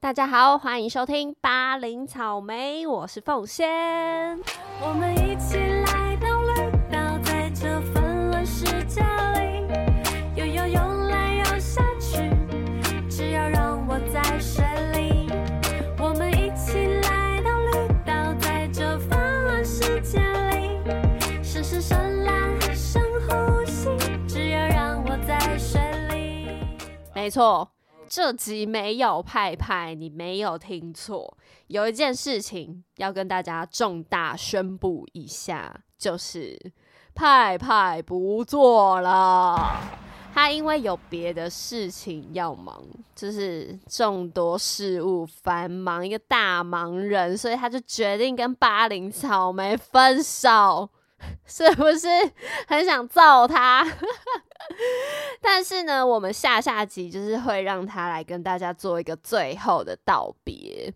大家好，欢迎收听八零草莓，我是凤仙。我们一起来到绿岛，在这纷乱世界里，游游游来游下去，只要让我在水里。我们一起来到绿岛，在这纷乱世界里，深深深蓝深呼吸，只要让我在水里。没错，这集没有派派，你没有听错。有一件事情要跟大家重大宣布一下，就是派派不做了。他因为有别的事情要忙，就是众多事务繁忙，一个大忙人，所以他就决定跟巴林草莓分手。是不是很想揍他？但是呢，我们下下集就是会让他来跟大家做一个最后的道别。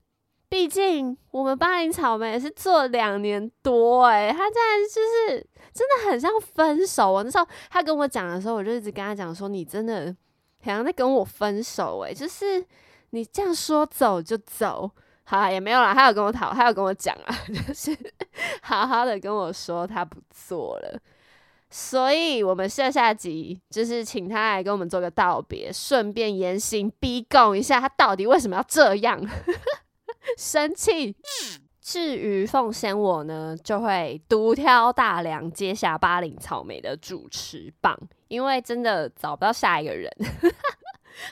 毕竟我们巴黎草莓也是做两年多诶、他竟然就是真的很像分手哦。那时候他跟我讲的时候，我就一直跟他讲说：“你真的好像在跟我分手诶、就是你这样说走就走。”好，也没有啦，他有跟我讨，他有跟我讲啊，就是好好的跟我说他不做了。所以，我们下下集就是请他来跟我们做个道别，顺便严刑逼供一下他到底为什么要这样，生气。至于奉先我呢，就会独挑大梁，接下巴林草莓的主持棒，因为真的找不到下一个人。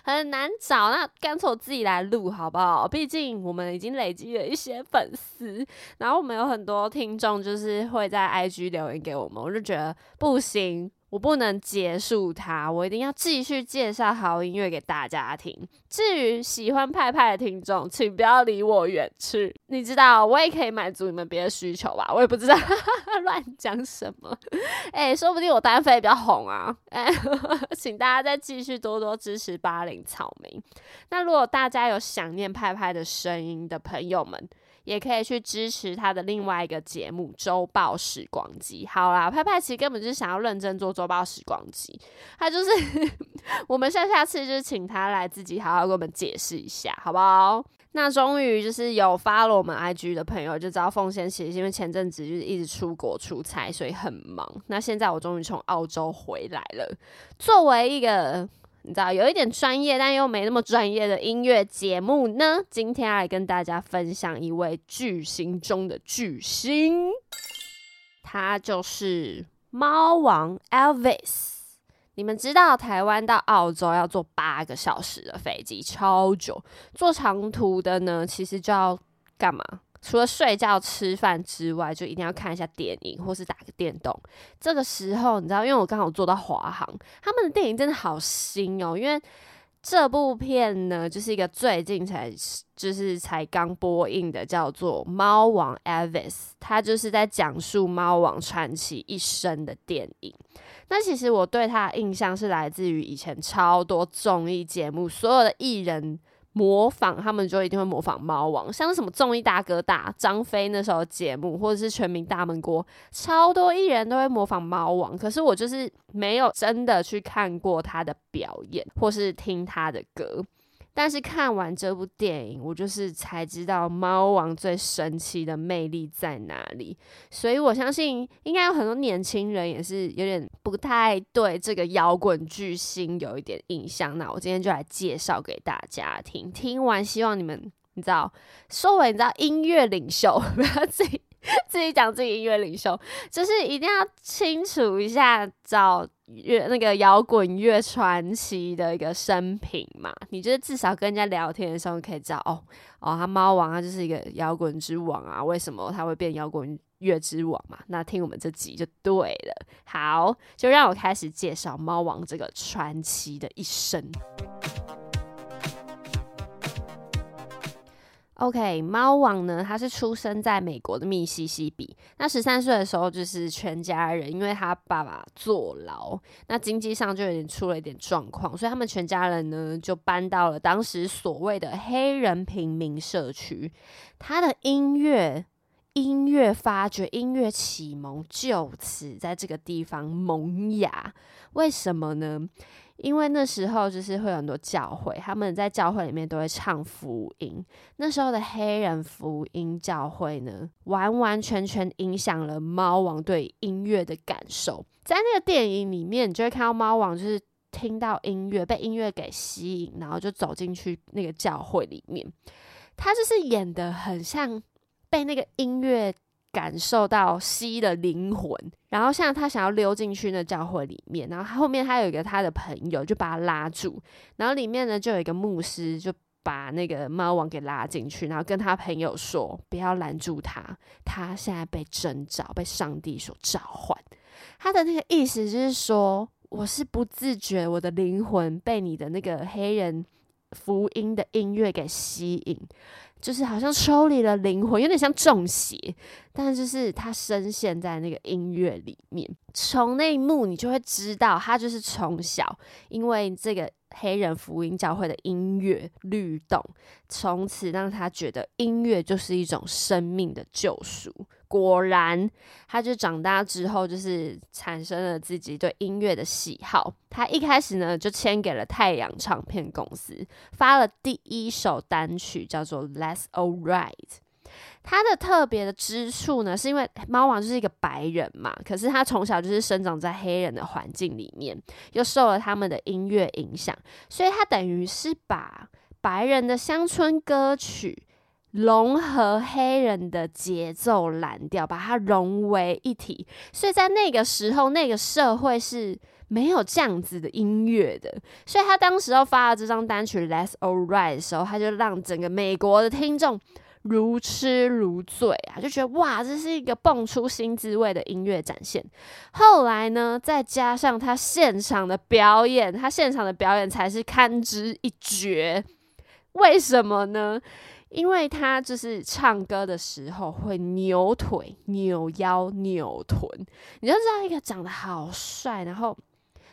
很难找，那干脆我自己来录好不好？毕竟我们已经累积了一些粉丝，然后我们有很多听众，就是会在 IG 留言给我们，我就觉得不行，我不能结束它，我一定要继续介绍好音乐给大家听。至于喜欢派派的听众，请不要离我远去。你知道，我也可以满足你们别的需求吧？我也不知道 乱讲什么。哎、说不定我单飞比较红啊！哎、请大家再继续多多支持巴林草民。那如果大家有想念派派的声音的朋友们，也可以去支持他的另外一个节目《周报时光机》。好啦，派派其实根本就是想要认真做《周报时光机》，他就是 我们下下次就是请他来自己好好跟我们解释一下，好不好？那终于就是有发了我们 IG 的朋友就知道，凤仙其实因为前阵子就是一直出国出差，所以很忙。那现在我终于从澳洲回来了，作为一个你知道有一点专业但又没那么专业的音乐节目呢，今天要来跟大家分享一位巨星中的巨星，他就是猫王 Elvis。你们知道台湾到澳洲要坐八个小时的飞机，超久。坐长途的呢，其实就要干嘛？除了睡觉、吃饭之外，就一定要看一下电影或是打个电动。这个时候，你知道，因为我刚好坐到华航，他们的电影真的好新哦。因为这部片呢，就是一个最近才就是才刚播映的，叫做《猫王 Elvis》，它就是在讲述猫王传奇一生的电影。那其实我对他的印象是来自于以前超多综艺节目，所有的艺人模仿他们就一定会模仿猫王，像什么综艺大哥大、张飞那时候节目，或者是全民大闷锅，超多艺人都会模仿猫王。可是我就是没有真的去看过他的表演，或是听他的歌。但是看完这部电影，我就是才知道猫王最神奇的魅力在哪里。所以我相信，应该有很多年轻人也是有点不太对这个摇滚巨星有一点印象。那我今天就来介绍给大家听。听完，希望你们你知道，说为你知道音乐领袖，不要自己自己讲自己音乐领袖，就是一定要清楚一下找乐那个摇滚乐传奇的一个生平嘛。你就是至少跟人家聊天的时候可以知道，哦哦，他猫王他就是一个摇滚之王啊，为什么他会变摇滚乐之王嘛？那听我们这集就对了。好，就让我开始介绍猫王这个传奇的一生。OK，猫王呢，他是出生在美国的密西西比。那十三岁的时候，就是全家人，因为他爸爸坐牢，那经济上就有点出了一点状况，所以他们全家人呢就搬到了当时所谓的黑人平民社区。他的音乐。音乐发掘、音乐启蒙就此在这个地方萌芽。为什么呢？因为那时候就是会有很多教会，他们在教会里面都会唱福音。那时候的黑人福音教会呢，完完全全影响了猫王对音乐的感受。在那个电影里面，你就会看到猫王就是听到音乐，被音乐给吸引，然后就走进去那个教会里面。他就是演的很像被那个音乐。感受到吸的灵魂，然后像他想要溜进去那教会里面，然后后面他有一个他的朋友就把他拉住，然后里面呢就有一个牧师就把那个猫王给拉进去，然后跟他朋友说不要拦住他，他现在被征召，被上帝所召唤。他的那个意思就是说，我是不自觉，我的灵魂被你的那个黑人福音的音乐给吸引。就是好像抽离了灵魂，有点像中邪，但就是他深陷在那个音乐里面。从那一幕，你就会知道，他就是从小因为这个黑人福音教会的音乐律动，从此让他觉得音乐就是一种生命的救赎。果然，他就长大之后，就是产生了自己对音乐的喜好。他一开始呢，就签给了太阳唱片公司，发了第一首单曲，叫做《Let's All Right》。他的特别的之处呢，是因为猫王就是一个白人嘛，可是他从小就是生长在黑人的环境里面，又受了他们的音乐影响，所以他等于是把白人的乡村歌曲。融合黑人的节奏蓝调，把它融为一体。所以在那个时候，那个社会是没有这样子的音乐的。所以他当时候发了这张单曲《Let's All Right》的时候，他就让整个美国的听众如痴如醉啊，就觉得哇，这是一个蹦出新滋味的音乐展现。后来呢，再加上他现场的表演，他现场的表演才是堪之一绝。为什么呢？因为他就是唱歌的时候会扭腿、扭腰、扭臀，你就知道一个长得好帅，然后。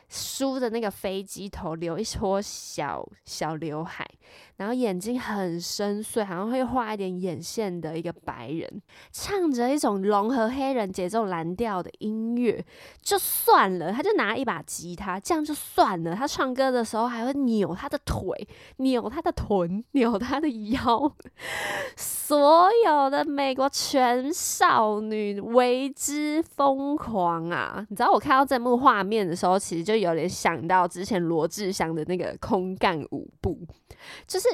梳的那个飞机头，留一撮小小刘海，然后眼睛很深邃，好像会画一点眼线的一个白人，唱着一种融合黑人节奏蓝调的音乐，就算了，他就拿一把吉他，这样就算了。他唱歌的时候还会扭他的腿，扭他的臀，扭他的腰，所有的美国全少女为之疯狂啊！你知道我看到这幕画面的时候，其实就。有点想到之前罗志祥的那个空干舞步，就是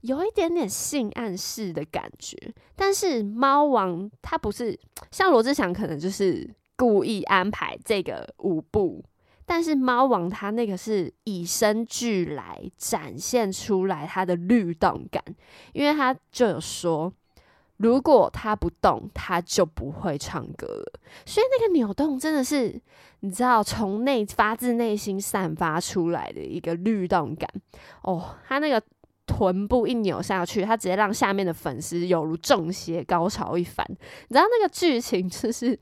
有一点点性暗示的感觉。但是猫王他不是像罗志祥，可能就是故意安排这个舞步，但是猫王他那个是以身俱来，展现出来他的律动感，因为他就有说。如果他不动，他就不会唱歌了。所以那个扭动真的是，你知道，从内发自内心散发出来的一个律动感哦。他那个臀部一扭下去，他直接让下面的粉丝有如中邪，高潮一番。你知道那个剧情就是，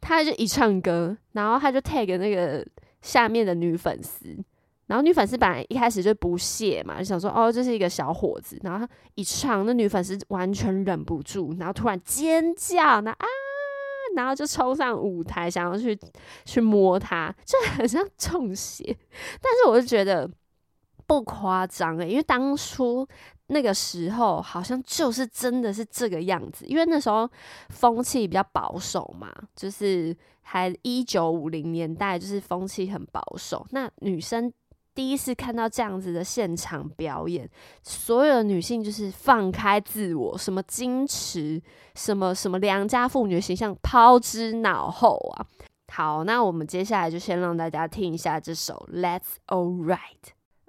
他就一唱歌，然后他就 tag 那个下面的女粉丝。然后女粉丝本来一开始就不屑嘛，就想说哦，这是一个小伙子。然后一唱，那女粉丝完全忍不住，然后突然尖叫，那啊，然后就冲上舞台，想要去去摸他，就很像中邪。但是我就觉得不夸张诶，因为当初那个时候好像就是真的是这个样子，因为那时候风气比较保守嘛，就是还一九五零年代，就是风气很保守，那女生。第一次看到这样子的现场表演，所有的女性就是放开自我，什么矜持，什么什么良家妇女形象抛之脑后啊！好，那我们接下来就先让大家听一下这首《Let's All Right》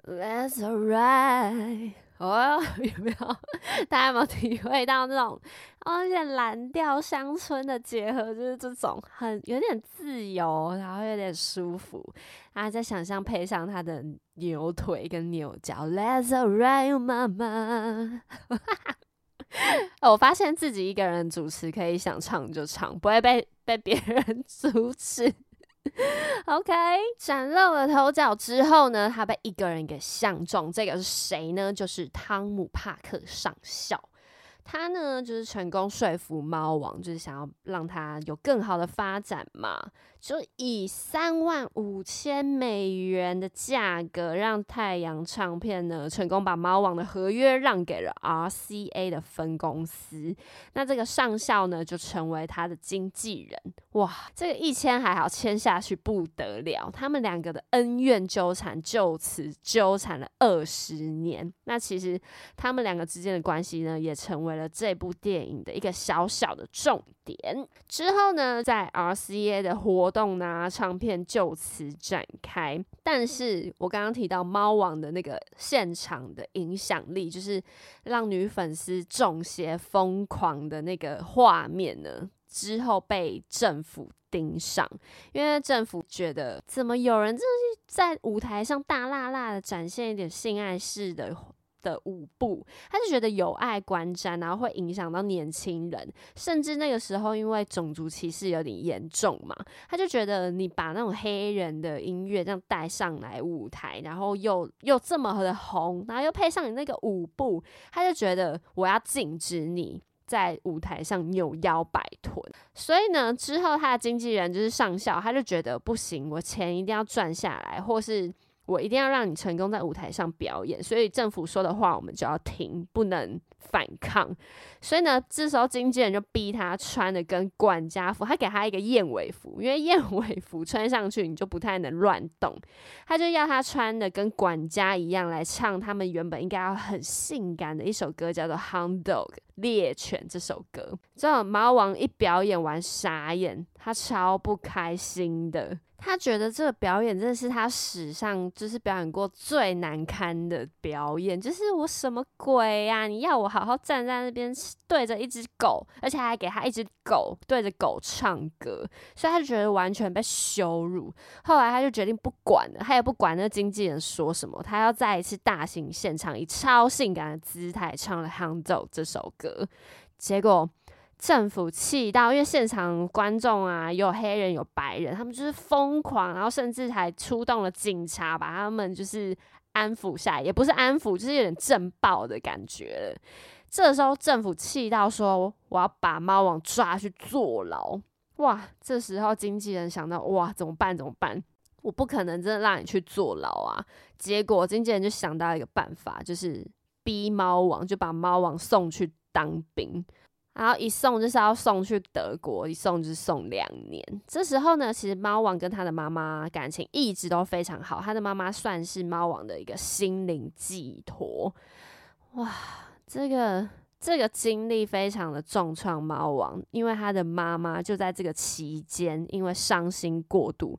，Let's All Right。哦，有没有？大家有没有体会到那种哦，有点蓝调乡村的结合，就是这种很有点自由，然后有点舒服。然后再想象配上他的牛腿跟牛角，Let's ride，妈妈。我发现自己一个人主持可以想唱就唱，不会被被别人阻止。OK，崭露了头角之后呢，他被一个人给相中。这个是谁呢？就是汤姆帕克上校。他呢，就是成功说服猫王，就是想要让他有更好的发展嘛，就以三万五千美元的价格，让太阳唱片呢成功把猫王的合约让给了 RCA 的分公司。那这个上校呢，就成为他的经纪人。哇，这个一签还好，签下去不得了。他们两个的恩怨纠缠就此纠缠了二十年。那其实他们两个之间的关系呢，也成为了这部电影的一个小小的重点。之后呢，在 RCA 的活动啊，唱片就此展开。但是我刚刚提到猫王的那个现场的影响力，就是让女粉丝中邪、疯狂的那个画面呢，之后被政府盯上，因为政府觉得怎么有人就是在舞台上大辣辣的展现一点性爱式的。的舞步，他就觉得有碍观瞻，然后会影响到年轻人，甚至那个时候因为种族歧视有点严重嘛，他就觉得你把那种黑人的音乐这样带上来舞台，然后又又这么的红，然后又配上你那个舞步，他就觉得我要禁止你在舞台上扭腰摆臀。所以呢，之后他的经纪人就是上校，他就觉得不行，我钱一定要赚下来，或是。我一定要让你成功在舞台上表演，所以政府说的话我们就要听，不能反抗。所以呢，这时候经纪人就逼他穿的跟管家服，他给他一个燕尾服，因为燕尾服穿上去你就不太能乱动，他就要他穿的跟管家一样来唱他们原本应该要很性感的一首歌，叫做《Hound Dog》猎犬这首歌。这种猫王一表演完傻眼，他超不开心的。他觉得这个表演真的是他史上就是表演过最难堪的表演，就是我什么鬼呀？你要我好好站在那边对着一只狗，而且还给他一只狗对着狗唱歌，所以他就觉得完全被羞辱。后来他就决定不管了，他也不管那经纪人说什么，他要再一次大型现场以超性感的姿态唱了《Hundo》这首歌，结果。政府气到，因为现场观众啊，有黑人有白人，他们就是疯狂，然后甚至还出动了警察，把他们就是安抚下来，也不是安抚，就是有点震爆的感觉。这时候政府气到说：“我要把猫王抓去坐牢。”哇！这时候经纪人想到：“哇，怎么办？怎么办？我不可能真的让你去坐牢啊！”结果经纪人就想到一个办法，就是逼猫王，就把猫王送去当兵。然后一送就是要送去德国，一送就是送两年。这时候呢，其实猫王跟他的妈妈感情一直都非常好，他的妈妈算是猫王的一个心灵寄托。哇，这个这个经历非常的重创猫王，因为他的妈妈就在这个期间因为伤心过度，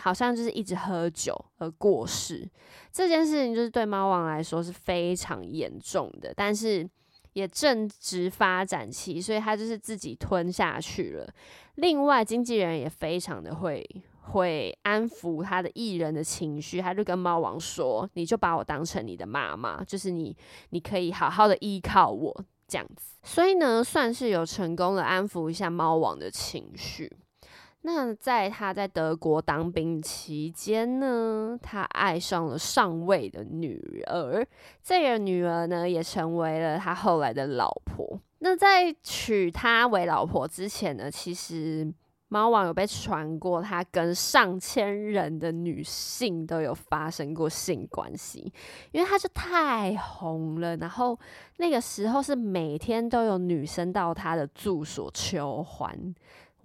好像就是一直喝酒而过世。这件事情就是对猫王来说是非常严重的，但是。也正值发展期，所以他就是自己吞下去了。另外，经纪人也非常的会会安抚他的艺人的情绪，他就跟猫王说：“你就把我当成你的妈妈，就是你，你可以好好的依靠我这样子。”所以呢，算是有成功的安抚一下猫王的情绪。那在他在德国当兵期间呢，他爱上了上尉的女儿，这个女儿呢也成为了他后来的老婆。那在娶她为老婆之前呢，其实猫王有被传过，他跟上千人的女性都有发生过性关系，因为他就太红了。然后那个时候是每天都有女生到他的住所求欢。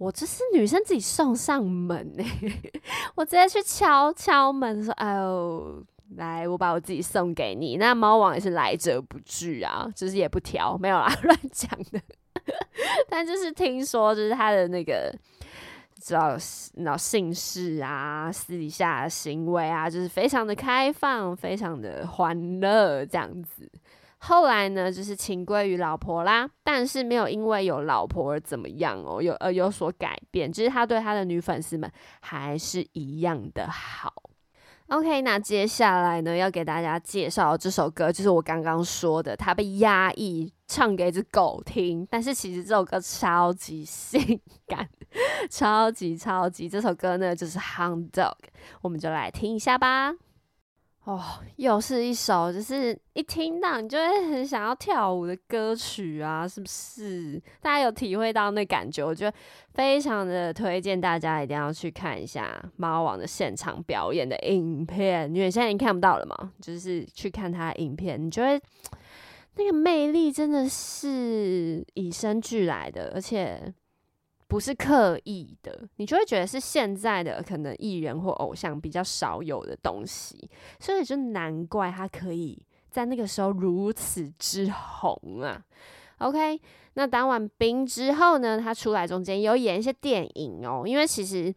我这是女生自己送上门呢，我直接去敲敲门说：“哎呦，来，我把我自己送给你。”那猫王也是来者不拒啊，就是也不挑，没有啦，乱讲的。但就是听说，就是他的那个，知道，那姓氏啊，私底下的行为啊，就是非常的开放，非常的欢乐这样子。后来呢，就是情归于老婆啦，但是没有因为有老婆而怎么样哦，有而有所改变，就是他对他的女粉丝们还是一样的好。OK，那接下来呢，要给大家介绍这首歌，就是我刚刚说的，他被压抑唱给一只狗听，但是其实这首歌超级性感，超级超级，这首歌呢就是《Hound Dog》，我们就来听一下吧。哦，又是一首就是一听到你就会很想要跳舞的歌曲啊，是不是？大家有体会到那感觉？我觉得非常的推荐大家一定要去看一下猫王的现场表演的影片，因为现在已经看不到了嘛，就是去看他的影片，你就会那个魅力真的是与生俱来的，而且。不是刻意的，你就会觉得是现在的可能艺人或偶像比较少有的东西，所以就难怪他可以在那个时候如此之红啊。OK，那当完兵之后呢，他出来中间有演一些电影哦，因为其实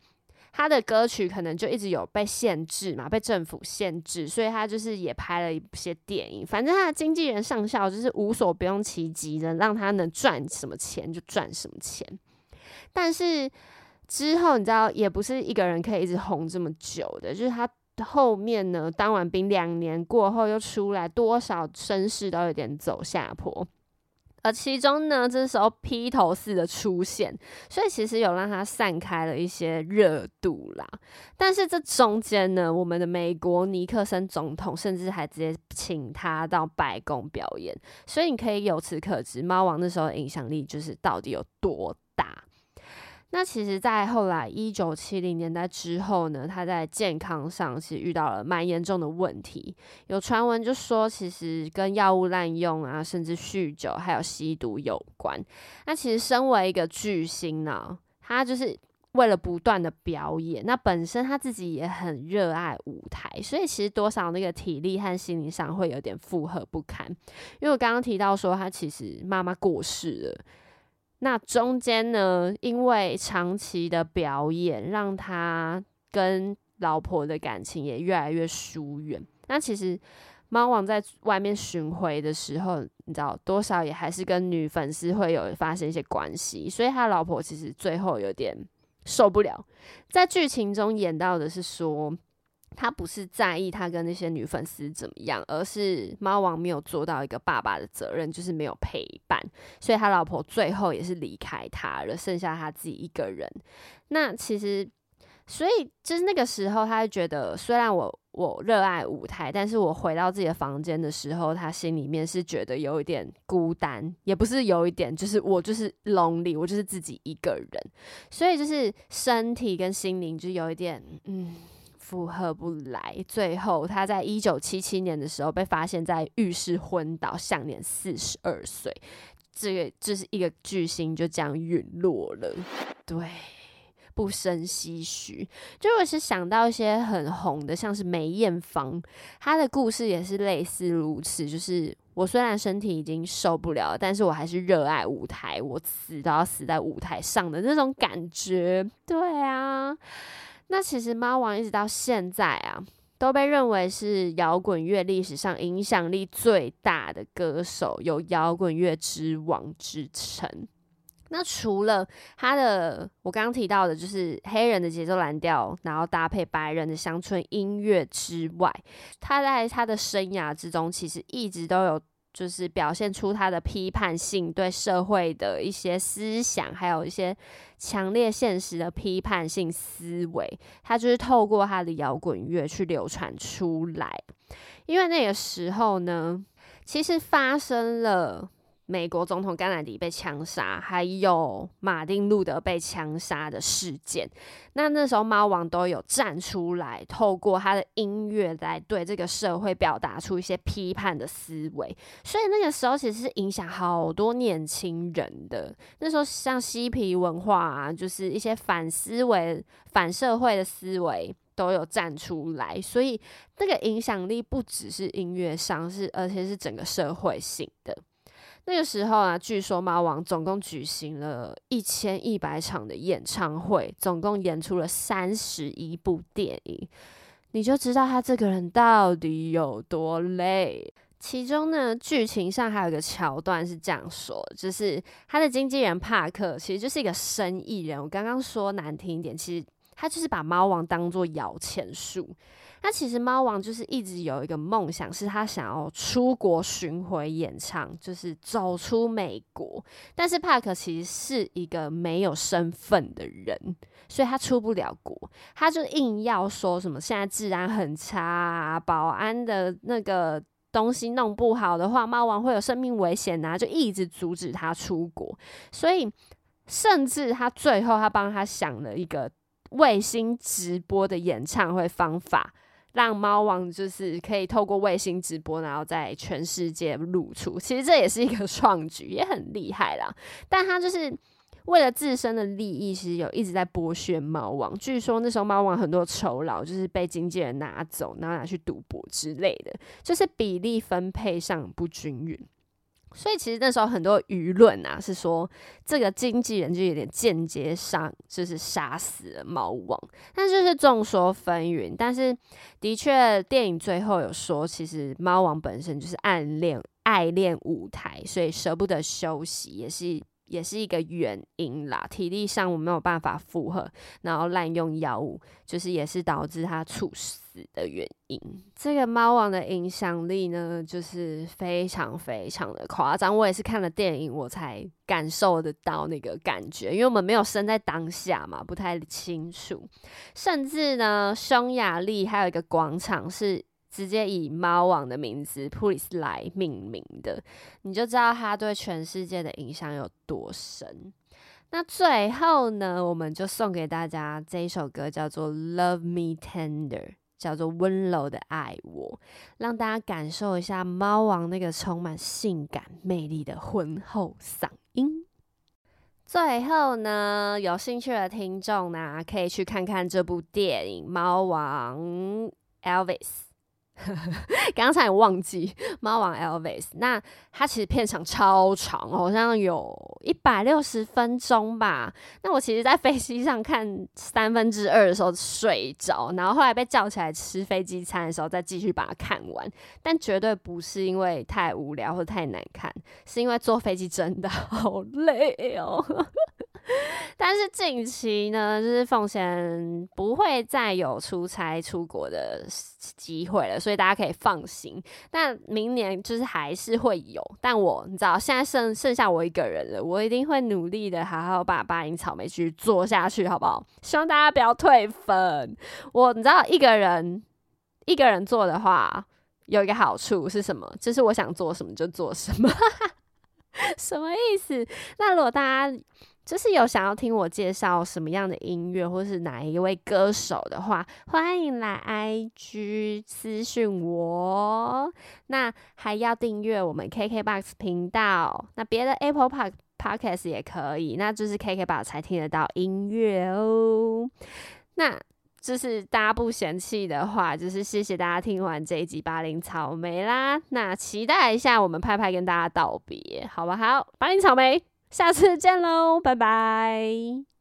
他的歌曲可能就一直有被限制嘛，被政府限制，所以他就是也拍了一些电影。反正他的经纪人上校就是无所不用其极的，让他能赚什么钱就赚什么钱。但是之后你知道，也不是一个人可以一直红这么久的。就是他后面呢，当完兵两年过后又出来，多少声势都有点走下坡。而其中呢，这时候披头士的出现，所以其实有让他散开了一些热度啦。但是这中间呢，我们的美国尼克森总统甚至还直接请他到白宫表演，所以你可以由此可知，猫王那时候影响力就是到底有多大。那其实，在后来一九七零年代之后呢，他在健康上其实遇到了蛮严重的问题。有传闻就说，其实跟药物滥用啊，甚至酗酒还有吸毒有关。那其实身为一个巨星呢，他就是为了不断的表演，那本身他自己也很热爱舞台，所以其实多少那个体力和心理上会有点负荷不堪。因为我刚刚提到说，他其实妈妈过世了。那中间呢，因为长期的表演，让他跟老婆的感情也越来越疏远。那其实猫王在外面巡回的时候，你知道多少也还是跟女粉丝会有发生一些关系，所以他老婆其实最后有点受不了。在剧情中演到的是说。他不是在意他跟那些女粉丝怎么样，而是猫王没有做到一个爸爸的责任，就是没有陪伴，所以他老婆最后也是离开他了，剩下他自己一个人。那其实，所以就是那个时候，他就觉得，虽然我我热爱舞台，但是我回到自己的房间的时候，他心里面是觉得有一点孤单，也不是有一点，就是我就是 lonely，我就是自己一个人，所以就是身体跟心灵就有一点，嗯。负荷不来，最后他在一九七七年的时候被发现在浴室昏倒，享年四十二岁。这个就是一个巨星就这样陨落了。对，不生唏嘘。就我是想到一些很红的，像是梅艳芳，她的故事也是类似如此。就是我虽然身体已经受不了，但是我还是热爱舞台，我死都要死在舞台上的那种感觉。对啊。那其实猫王一直到现在啊，都被认为是摇滚乐历史上影响力最大的歌手，有摇滚乐之王之称。那除了他的我刚刚提到的，就是黑人的节奏蓝调，然后搭配白人的乡村音乐之外，他在他的生涯之中，其实一直都有。就是表现出他的批判性，对社会的一些思想，还有一些强烈现实的批判性思维，他就是透过他的摇滚乐去流传出来。因为那个时候呢，其实发生了。美国总统甘乃迪被枪杀，还有马丁路德被枪杀的事件，那那时候猫王都有站出来，透过他的音乐来对这个社会表达出一些批判的思维，所以那个时候其实是影响好多年轻人的。那时候像嬉皮文化啊，就是一些反思维、反社会的思维都有站出来，所以那个影响力不只是音乐上，是而且是整个社会性的。那个时候啊，据说猫王总共举行了一千一百场的演唱会，总共演出了三十一部电影，你就知道他这个人到底有多累。其中呢，剧情上还有一个桥段是这样说，就是他的经纪人帕克其实就是一个生意人。我刚刚说难听一点，其实他就是把猫王当做摇钱树。那其实猫王就是一直有一个梦想，是他想要出国巡回演唱，就是走出美国。但是帕克其实是一个没有身份的人，所以他出不了国。他就硬要说什么现在治安很差，保安的那个东西弄不好的话，猫王会有生命危险啊，就一直阻止他出国。所以甚至他最后他帮他想了一个卫星直播的演唱会方法。让猫王就是可以透过卫星直播，然后在全世界露出。其实这也是一个创举，也很厉害啦。但他就是为了自身的利益，其实有一直在剥削猫王。据说那时候猫王很多酬劳就是被经纪人拿走，然后拿去赌博之类的，就是比例分配上不均匀。所以其实那时候很多舆论啊是说，这个经纪人就有点间接上就是杀死了猫王，但就是众说纷纭。但是的确，电影最后有说，其实猫王本身就是暗恋爱恋舞台，所以舍不得休息，也是。也是一个原因啦，体力上我没有办法负荷，然后滥用药物，就是也是导致他猝死的原因。这个猫王的影响力呢，就是非常非常的夸张。我也是看了电影，我才感受得到那个感觉，因为我们没有生在当下嘛，不太清楚。甚至呢，匈牙利还有一个广场是。直接以猫王的名字 Police 来命名的，你就知道他对全世界的影响有多深。那最后呢，我们就送给大家这一首歌，叫做《Love Me Tender》，叫做温柔的爱我，让大家感受一下猫王那个充满性感魅力的浑厚嗓音。最后呢，有兴趣的听众呢，可以去看看这部电影《猫王 Elvis》。刚才忘记猫王 Elvis，那它其实片长超长，好像有一百六十分钟吧。那我其实，在飞机上看三分之二的时候睡着，然后后来被叫起来吃飞机餐的时候，再继续把它看完。但绝对不是因为太无聊或太难看，是因为坐飞机真的好累哦。但是近期呢，就是奉贤不会再有出差出国的机会了，所以大家可以放心。但明年就是还是会有，但我你知道，现在剩剩下我一个人了，我一定会努力的，好好把八音草莓去做下去，好不好？希望大家不要退粉。我你知道，一个人一个人做的话，有一个好处是什么？就是我想做什么就做什么，什么意思？那如果大家。就是有想要听我介绍什么样的音乐，或是哪一位歌手的话，欢迎来 IG 私讯我。那还要订阅我们 KKBOX 频道，那别的 Apple Park Podcast 也可以，那就是 KKBOX 才听得到音乐哦。那就是大家不嫌弃的话，就是谢谢大家听完这一集八零草莓啦。那期待一下我们派派跟大家道别，好不好？八零草莓。下次见喽，拜拜。